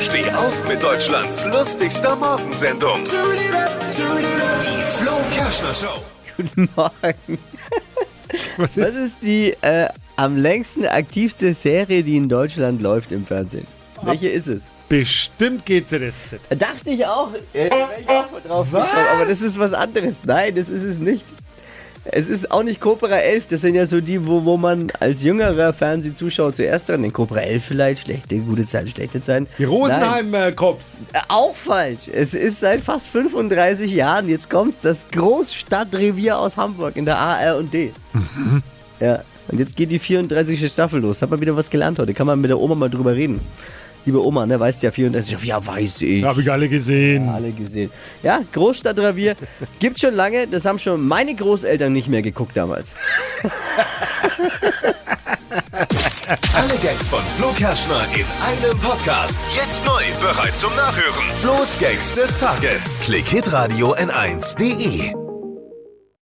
Steh auf mit Deutschlands lustigster Morgensendung. Die Flo Kerschner Show. Guten Morgen. Was Was ist? ist die äh, am längsten aktivste Serie, die in Deutschland läuft im Fernsehen? Welche ist es? Bestimmt GZSZ. Dachte ich auch. Äh, ich auch drauf gekommen, aber das ist was anderes. Nein, das ist es nicht. Es ist auch nicht Cobra 11. Das sind ja so die, wo, wo man als jüngerer Fernsehzuschauer zuerst dran denkt. Cobra 11 vielleicht, schlechte, gute Zeiten, schlechte Zeiten. Die Rosenheim-Cops. Äh, auch falsch. Es ist seit fast 35 Jahren. Jetzt kommt das Großstadtrevier aus Hamburg in der AR und D. Ja. Und jetzt geht die 34. Staffel los. Hat man wieder was gelernt heute. Kann man mit der Oma mal drüber reden. Liebe Oma, ne, weißt ja 34. Ja, weiß ich. Habe ich alle gesehen. Alle gesehen. Ja, Großstadtrevier gibt schon lange. Das haben schon meine Großeltern nicht mehr geguckt damals. Alle Gags von Flo Kerschner in einem Podcast. Jetzt neu, bereit zum Nachhören. Flo's Gags des Tages. Klick Hitradio N1.de.